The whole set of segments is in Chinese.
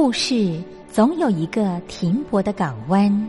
故事总有一个停泊的港湾。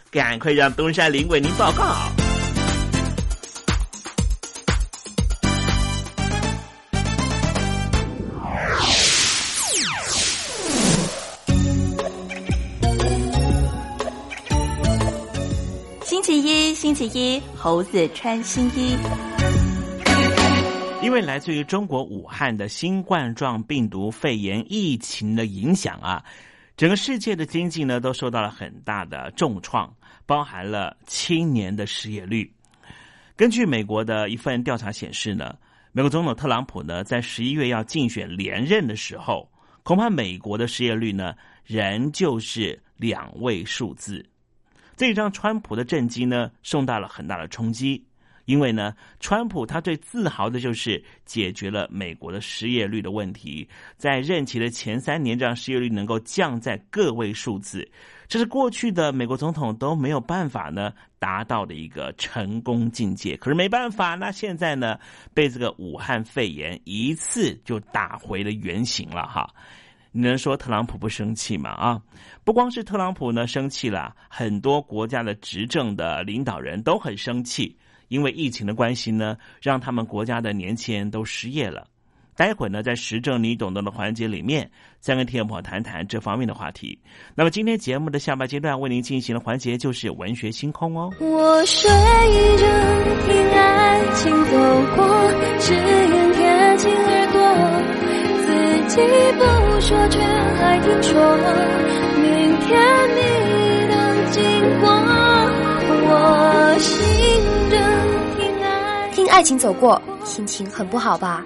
赶快让东山林为您报告。星期一，星期一，猴子穿新衣。因为来自于中国武汉的新冠状病毒肺炎疫情的影响啊，整个世界的经济呢都受到了很大的重创，包含了青年的失业率。根据美国的一份调查显示呢，美国总统特朗普呢在十一月要竞选连任的时候，恐怕美国的失业率呢仍旧是两位数字。这一张川普的政绩呢受到了很大的冲击。因为呢，川普他最自豪的就是解决了美国的失业率的问题，在任期的前三年，让失业率能够降在个位数字，这是过去的美国总统都没有办法呢达到的一个成功境界。可是没办法，那现在呢，被这个武汉肺炎一次就打回了原形了哈。你能说特朗普不生气吗？啊，不光是特朗普呢生气了，很多国家的执政的领导人都很生气。因为疫情的关系呢，让他们国家的年轻人都失业了。待会儿呢，在时政你懂得的环节里面，再跟听众朋友谈谈这方面的话题。那么今天节目的下半阶段为您进行的环节就是文学星空哦。我睡着听爱情走过，只愿贴近耳朵，自己不说却还听说，明天你能经过，我心着。爱情走过，心情很不好吧？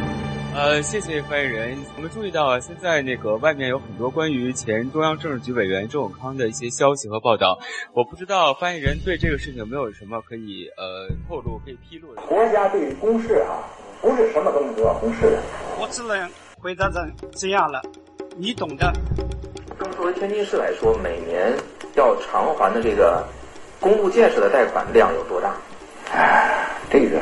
呃，谢谢发言人。我们注意到啊，现在那个外面有很多关于前中央政治局委员周永康的一些消息和报道。我不知道发言人对这个事情有没有什么可以呃透露、可以披露的。国家对于公事啊，不是什么东西都要公示的。我只能回答成这样了，你懂的。那么作为天津市来说，每年要偿还的这个公路建设的贷款量有多大？哎，这个。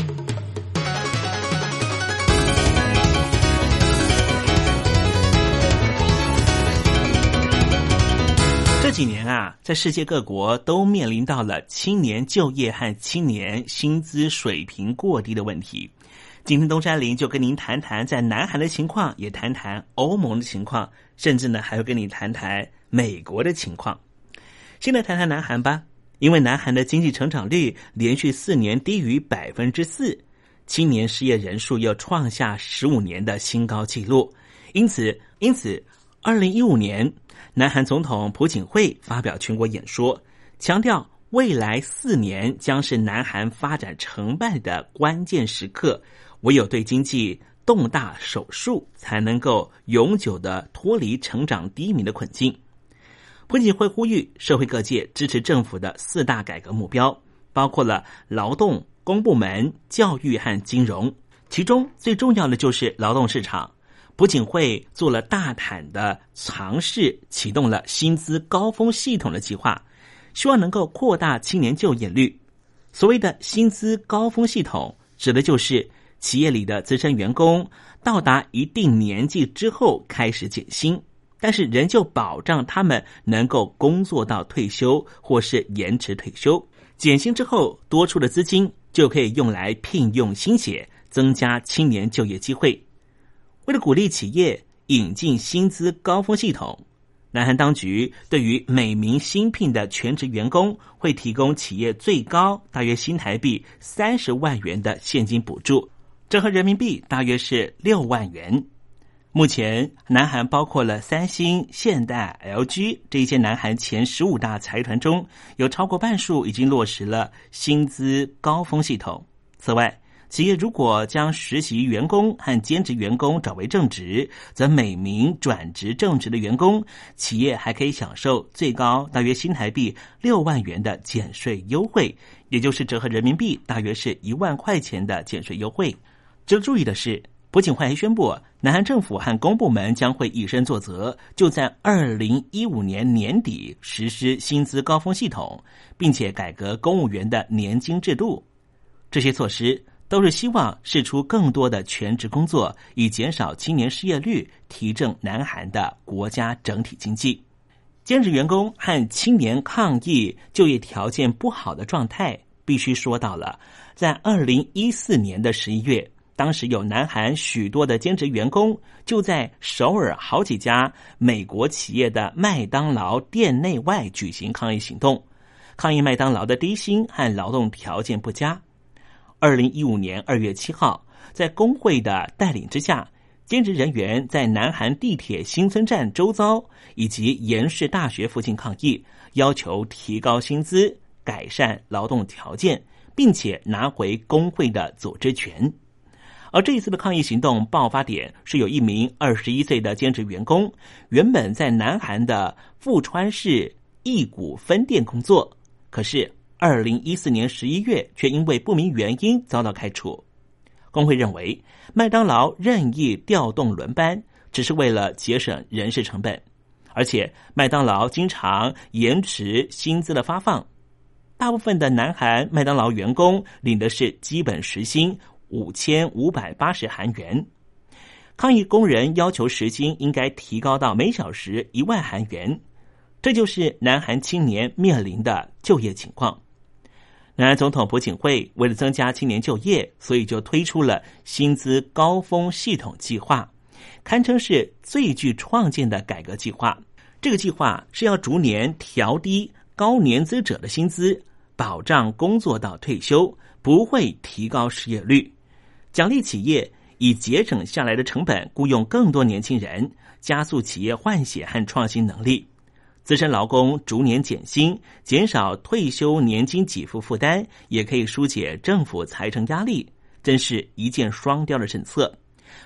这几年啊，在世界各国都面临到了青年就业和青年薪资水平过低的问题。今天东山林就跟您谈谈在南韩的情况，也谈谈欧盟的情况，甚至呢还会跟你谈谈美国的情况。先来谈谈南韩吧，因为南韩的经济成长率连续四年低于百分之四，青年失业人数又创下十五年的新高纪录，因此，因此，二零一五年。南韩总统朴槿惠发表全国演说，强调未来四年将是南韩发展成败的关键时刻，唯有对经济动大手术，才能够永久的脱离成长低迷的困境。朴槿惠呼吁社会各界支持政府的四大改革目标，包括了劳动、公部门、教育和金融，其中最重要的就是劳动市场。朴槿惠做了大胆的尝试，启动了薪资高峰系统的计划，希望能够扩大青年就业率。所谓的薪资高峰系统，指的就是企业里的资深员工到达一定年纪之后开始减薪，但是仍旧保障他们能够工作到退休或是延迟退休。减薪之后多出的资金就可以用来聘用新血，增加青年就业机会。为了鼓励企业引进薪资高峰系统，南韩当局对于每名新聘的全职员工会提供企业最高大约新台币三十万元的现金补助，折合人民币大约是六万元。目前，南韩包括了三星、现代、LG 这一些南韩前十五大财团中，有超过半数已经落实了薪资高峰系统。此外，企业如果将实习员工和兼职员工转为正职，则每名转职正职的员工，企业还可以享受最高大约新台币六万元的减税优惠，也就是折合人民币大约是一万块钱的减税优惠。值得注意的是，朴槿惠还宣布，南韩政府和公部门将会以身作则，就在二零一五年年底实施薪资高峰系统，并且改革公务员的年金制度。这些措施。都是希望试出更多的全职工作，以减少青年失业率，提振南韩的国家整体经济。兼职员工和青年抗议就业条件不好的状态，必须说到了。在二零一四年的十一月，当时有南韩许多的兼职员工就在首尔好几家美国企业的麦当劳店内外举行抗议行动，抗议麦当劳的低薪和劳动条件不佳。二零一五年二月七号，在工会的带领之下，兼职人员在南韩地铁新村站周遭以及延世大学附近抗议，要求提高薪资、改善劳动条件，并且拿回工会的组织权。而这一次的抗议行动爆发点是有一名二十一岁的兼职员工，原本在南韩的富川市义谷分店工作，可是。二零一四年十一月，却因为不明原因遭到开除。工会认为，麦当劳任意调动轮班，只是为了节省人事成本，而且麦当劳经常延迟薪资的发放。大部分的南韩麦当劳员工领的是基本时薪五千五百八十韩元。抗议工人要求时薪应该提高到每小时一万韩元，这就是南韩青年面临的就业情况。南韩总统朴槿惠为了增加青年就业，所以就推出了薪资高峰系统计划，堪称是最具创建的改革计划。这个计划是要逐年调低高年资者的薪资，保障工作到退休，不会提高失业率，奖励企业以节省下来的成本雇佣更多年轻人，加速企业换血和创新能力。资深劳工逐年减薪，减少退休年金给付负担，也可以疏解政府财政压力，真是一箭双雕的政策。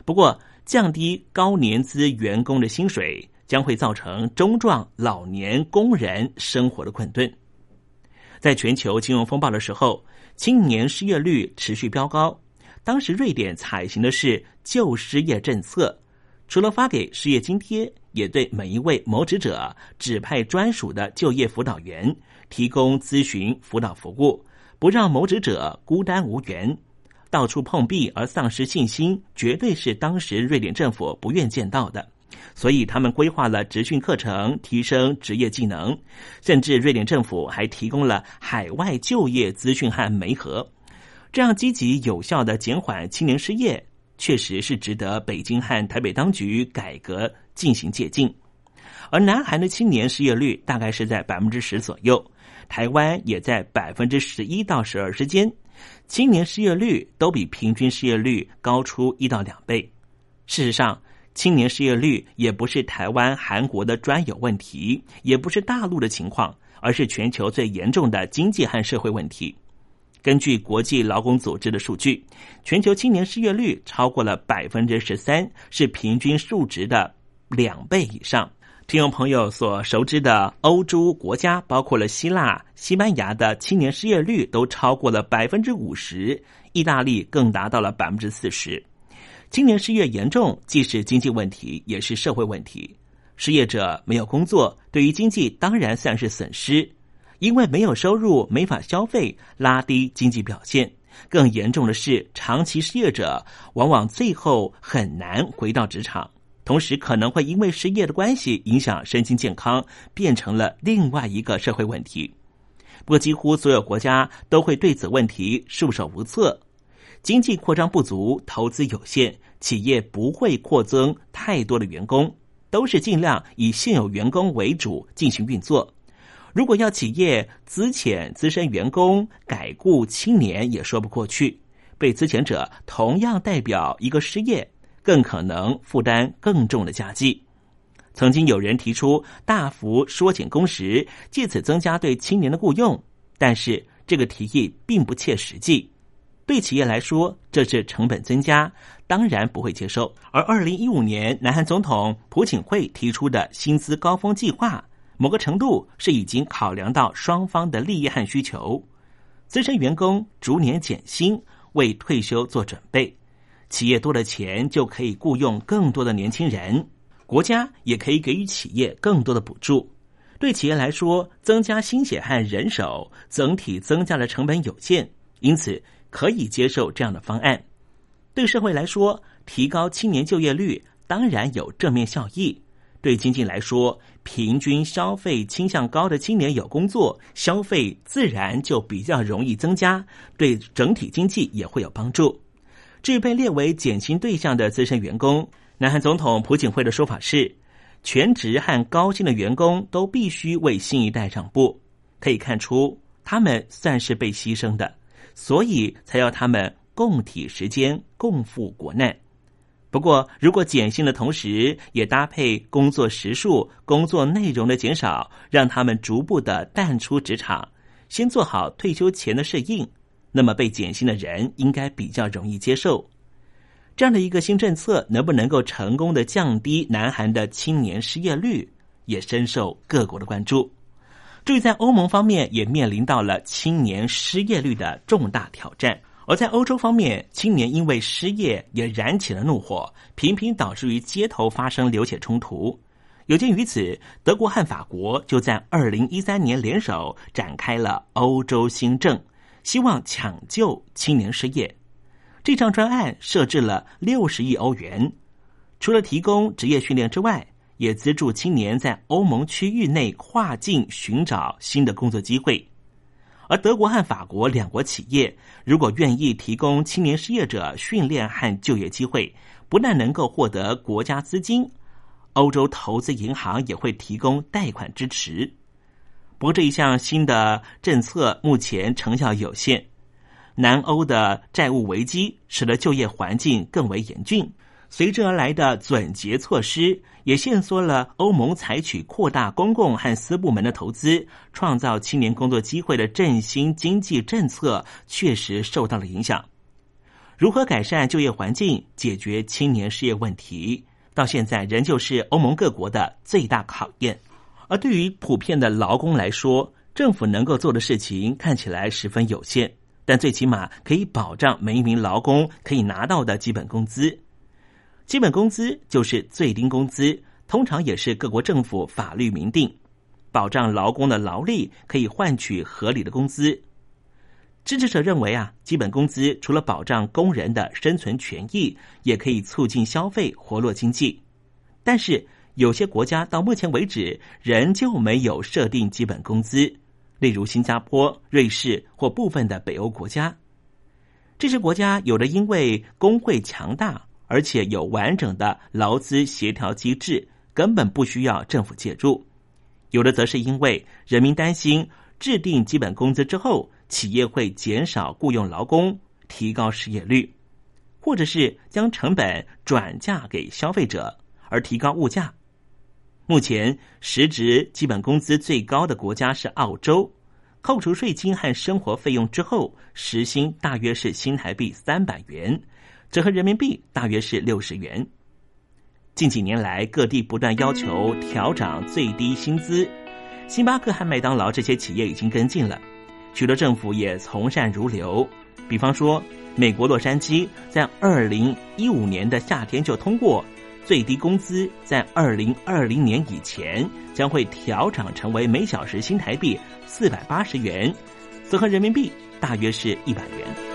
不过，降低高年资员工的薪水，将会造成中壮老年工人生活的困顿。在全球金融风暴的时候，青年失业率持续飙高。当时瑞典采行的是旧失业政策，除了发给失业津贴，也对每一位谋职者指派专属的就业辅导员，提供咨询辅导服务，不让谋职者孤单无援。到处碰壁而丧失信心，绝对是当时瑞典政府不愿见到的。所以，他们规划了职训课程，提升职业技能，甚至瑞典政府还提供了海外就业资讯和媒合，这样积极有效的减缓青年失业，确实是值得北京和台北当局改革进行借鉴。而南韩的青年失业率大概是在百分之十左右，台湾也在百分之十一到十二之间。青年失业率都比平均失业率高出一到两倍。事实上，青年失业率也不是台湾、韩国的专有问题，也不是大陆的情况，而是全球最严重的经济和社会问题。根据国际劳工组织的数据，全球青年失业率超过了百分之十三，是平均数值的两倍以上。听众朋友所熟知的欧洲国家，包括了希腊、西班牙的青年失业率都超过了百分之五十，意大利更达到了百分之四十。青年失业严重，既是经济问题，也是社会问题。失业者没有工作，对于经济当然算是损失，因为没有收入，没法消费，拉低经济表现。更严重的是，长期失业者往往最后很难回到职场。同时，可能会因为失业的关系影响身心健康，变成了另外一个社会问题。不过，几乎所有国家都会对此问题束手无策。经济扩张不足，投资有限，企业不会扩增太多的员工，都是尽量以现有员工为主进行运作。如果要企业资遣资深员工，改雇青年，也说不过去。被资遣者同样代表一个失业。更可能负担更重的家计。曾经有人提出大幅缩减工时，借此增加对青年的雇佣，但是这个提议并不切实际。对企业来说，这是成本增加，当然不会接受。而二零一五年，南韩总统朴槿惠提出的薪资高峰计划，某个程度是已经考量到双方的利益和需求。资深员工逐年减薪，为退休做准备。企业多了钱，就可以雇佣更多的年轻人，国家也可以给予企业更多的补助。对企业来说，增加心血和人手，整体增加的成本有限，因此可以接受这样的方案。对社会来说，提高青年就业率当然有正面效益。对经济来说，平均消费倾向高的青年有工作，消费自然就比较容易增加，对整体经济也会有帮助。至于被列为减薪对象的资深员工，南韩总统朴槿惠的说法是，全职和高薪的员工都必须为新一代让步。可以看出，他们算是被牺牲的，所以才要他们共体时间，共赴国难。不过，如果减薪的同时也搭配工作时数、工作内容的减少，让他们逐步的淡出职场，先做好退休前的适应。那么被减薪的人应该比较容易接受，这样的一个新政策能不能够成功的降低南韩的青年失业率，也深受各国的关注。注意，在欧盟方面也面临到了青年失业率的重大挑战，而在欧洲方面，青年因为失业也燃起了怒火，频频导致于街头发生流血冲突。有鉴于此，德国和法国就在二零一三年联手展开了欧洲新政。希望抢救青年失业，这张专案设置了六十亿欧元，除了提供职业训练之外，也资助青年在欧盟区域内跨境寻找新的工作机会。而德国和法国两国企业如果愿意提供青年失业者训练和就业机会，不但能够获得国家资金，欧洲投资银行也会提供贷款支持。不过这一项新的政策目前成效有限，南欧的债务危机使得就业环境更为严峻，随之而来的总结措施也限缩了欧盟采取扩大公共和私部门的投资、创造青年工作机会的振兴经济政策，确实受到了影响。如何改善就业环境、解决青年失业问题，到现在仍旧是欧盟各国的最大考验。而对于普遍的劳工来说，政府能够做的事情看起来十分有限。但最起码可以保障每一名劳工可以拿到的基本工资。基本工资就是最低工资，通常也是各国政府法律明定，保障劳工的劳力可以换取合理的工资。支持者认为啊，基本工资除了保障工人的生存权益，也可以促进消费、活络经济。但是有些国家到目前为止仍旧没有设定基本工资，例如新加坡、瑞士或部分的北欧国家。这些国家有的因为工会强大，而且有完整的劳资协调机制，根本不需要政府介入；有的则是因为人民担心制定基本工资之后。企业会减少雇佣劳工，提高失业率，或者是将成本转嫁给消费者，而提高物价。目前，实值基本工资最高的国家是澳洲，扣除税金和生活费用之后，时薪大约是新台币三百元，折合人民币大约是六十元。近几年来，各地不断要求调涨最低薪资，星巴克和麦当劳这些企业已经跟进了。许多政府也从善如流，比方说，美国洛杉矶在二零一五年的夏天就通过最低工资，在二零二零年以前将会调整成为每小时新台币四百八十元，折合人民币大约是一百元。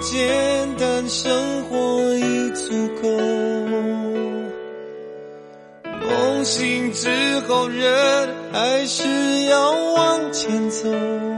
简单生活已足够。梦醒之后人还是要往前走。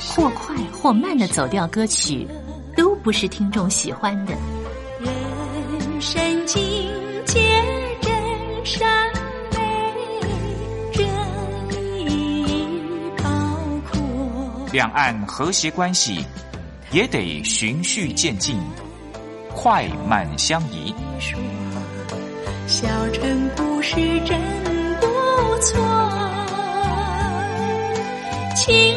或快或慢的走调歌曲，都不是听众喜欢的。人生境界真善美，真意高阔。两岸和谐关系也得循序渐进，快慢相宜。小城故事真不错，亲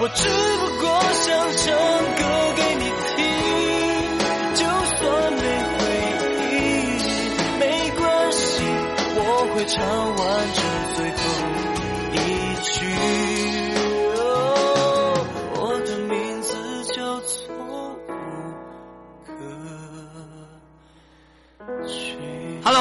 我只不过想唱歌给你听，就算没回应，没关系，我会唱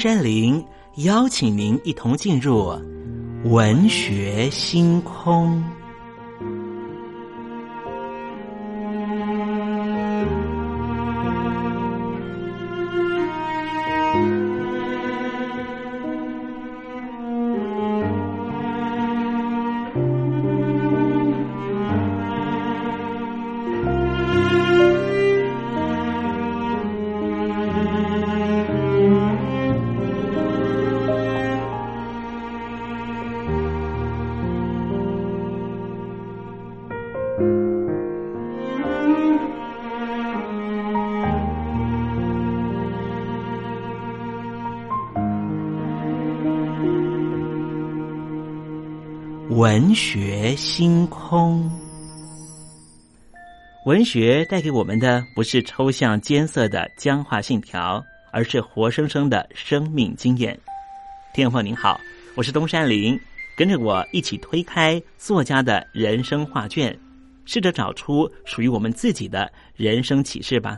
山林邀请您一同进入文学星空。学星空，文学带给我们的不是抽象艰涩的僵化信条，而是活生生的生命经验。听众朋友您好，我是东山林，跟着我一起推开作家的人生画卷，试着找出属于我们自己的人生启示吧。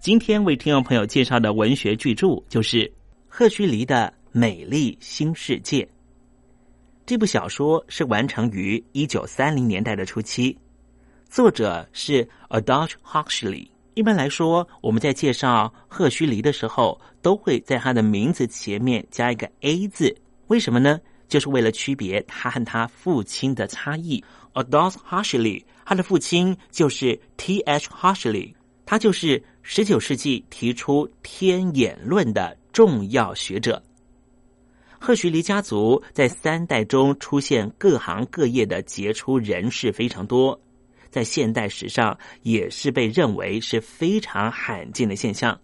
今天为听众朋友介绍的文学巨著就是赫胥黎的《美丽新世界》。这部小说是完成于一九三零年代的初期，作者是 Aldous Huxley。一般来说，我们在介绍赫胥黎的时候，都会在他的名字前面加一个 A 字，为什么呢？就是为了区别他和他父亲的差异。Aldous Huxley 他的父亲就是 T. H. Huxley，他就是十九世纪提出天演论的重要学者。赫胥黎家族在三代中出现各行各业的杰出人士非常多，在现代史上也是被认为是非常罕见的现象。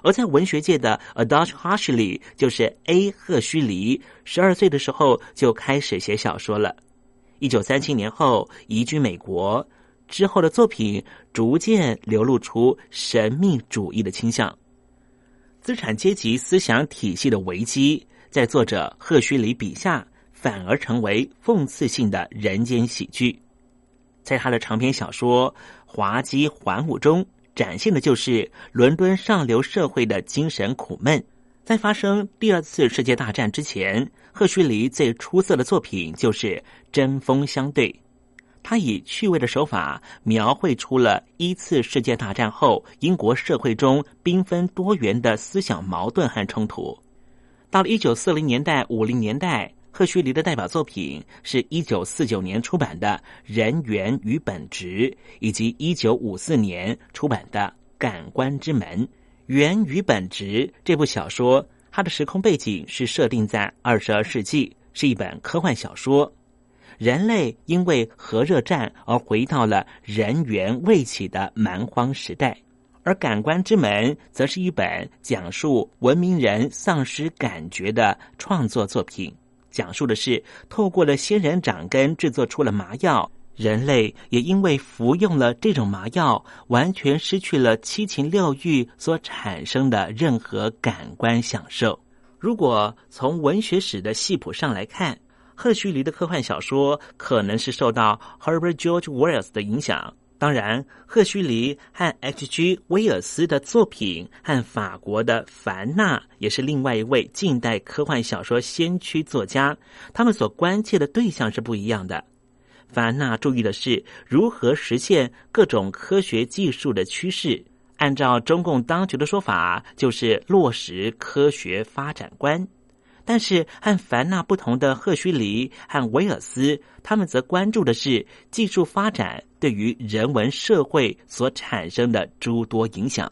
而在文学界的 Adolf Huxley 就是 A. 赫胥黎，十二岁的时候就开始写小说了。一九三七年后移居美国，之后的作品逐渐流露出神秘主义的倾向，资产阶级思想体系的危机。在作者赫胥黎笔下，反而成为讽刺性的人间喜剧。在他的长篇小说《滑稽环舞》中，展现的就是伦敦上流社会的精神苦闷。在发生第二次世界大战之前，赫胥黎最出色的作品就是《针锋相对》。他以趣味的手法描绘出了一次世界大战后英国社会中缤纷多元的思想矛盾和冲突。到了一九四零年代、五零年代，赫胥黎的代表作品是一九四九年出版的《人缘与本质》，以及一九五四年出版的《感官之门》。《缘与本质》这部小说，它的时空背景是设定在二十二世纪，是一本科幻小说。人类因为核热战而回到了人猿未起的蛮荒时代。而《感官之门》则是一本讲述文明人丧失感觉的创作作品，讲述的是透过了仙人掌根制作出了麻药，人类也因为服用了这种麻药，完全失去了七情六欲所产生的任何感官享受。如果从文学史的系谱上来看，赫胥黎的科幻小说可能是受到 Herbert George Wells 的影响。当然，赫胥黎和 H.G. 威尔斯的作品和法国的凡纳也是另外一位近代科幻小说先驱作家。他们所关切的对象是不一样的。凡纳注意的是如何实现各种科学技术的趋势，按照中共当局的说法，就是落实科学发展观。但是和凡纳不同的赫胥黎和威尔斯，他们则关注的是技术发展对于人文社会所产生的诸多影响。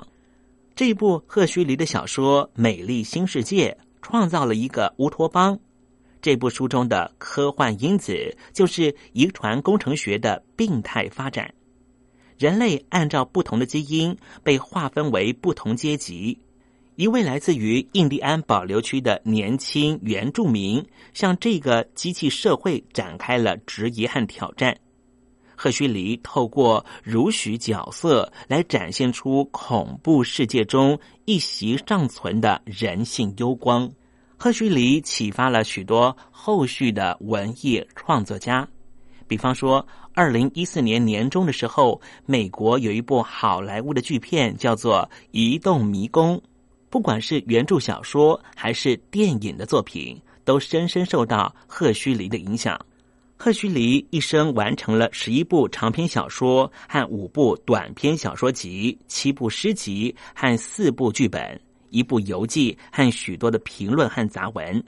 这一部赫胥黎的小说《美丽新世界》创造了一个乌托邦。这部书中的科幻因子就是遗传工程学的病态发展。人类按照不同的基因被划分为不同阶级。一位来自于印第安保留区的年轻原住民向这个机器社会展开了质疑和挑战。赫胥黎透过如许角色来展现出恐怖世界中一席尚存的人性幽光。赫胥黎启发了许多后续的文艺创作家，比方说，二零一四年年中的时候，美国有一部好莱坞的巨片叫做《移动迷宫》。不管是原著小说还是电影的作品，都深深受到赫胥黎的影响。赫胥黎一生完成了十一部长篇小说和五部短篇小说集、七部诗集和四部剧本、一部游记和许多的评论和杂文。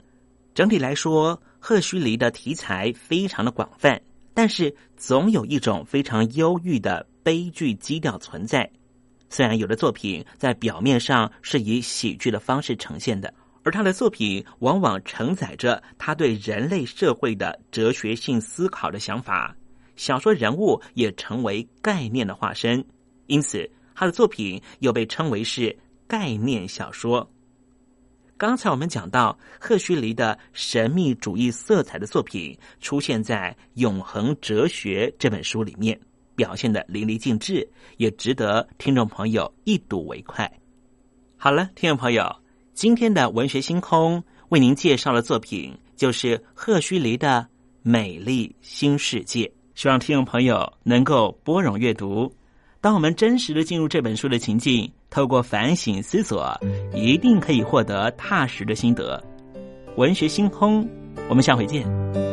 整体来说，赫胥黎的题材非常的广泛，但是总有一种非常忧郁的悲剧基调存在。虽然有的作品在表面上是以喜剧的方式呈现的，而他的作品往往承载着他对人类社会的哲学性思考的想法。小说人物也成为概念的化身，因此他的作品又被称为是概念小说。刚才我们讲到赫胥黎的神秘主义色彩的作品出现在《永恒哲学》这本书里面。表现的淋漓尽致，也值得听众朋友一睹为快。好了，听众朋友，今天的文学星空为您介绍的作品就是赫胥黎的《美丽新世界》，希望听众朋友能够拨冗阅读。当我们真实的进入这本书的情境，透过反省思索，一定可以获得踏实的心得。文学星空，我们下回见。